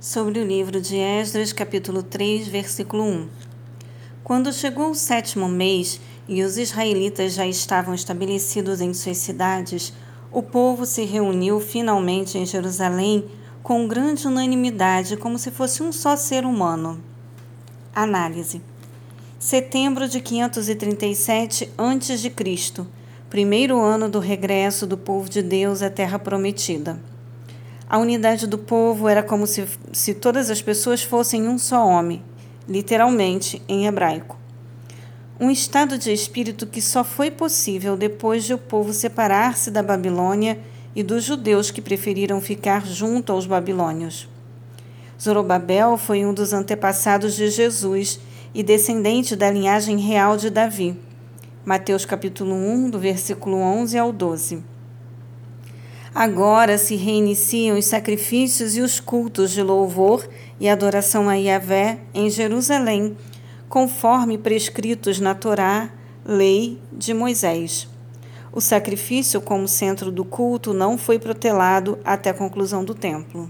sobre o livro de Esdras, capítulo 3, versículo 1. Quando chegou o sétimo mês e os israelitas já estavam estabelecidos em suas cidades, o povo se reuniu finalmente em Jerusalém com grande unanimidade, como se fosse um só ser humano. Análise. Setembro de 537 a.C., primeiro ano do regresso do povo de Deus à Terra Prometida. A unidade do povo era como se, se todas as pessoas fossem um só homem, literalmente em hebraico. Um estado de espírito que só foi possível depois de o povo separar-se da Babilônia e dos judeus que preferiram ficar junto aos babilônios. Zorobabel foi um dos antepassados de Jesus e descendente da linhagem real de Davi. Mateus capítulo 1, do versículo 11 ao 12. Agora se reiniciam os sacrifícios e os cultos de louvor e adoração a Yahvé em Jerusalém, conforme prescritos na Torá, lei de Moisés. O sacrifício como centro do culto não foi protelado até a conclusão do templo.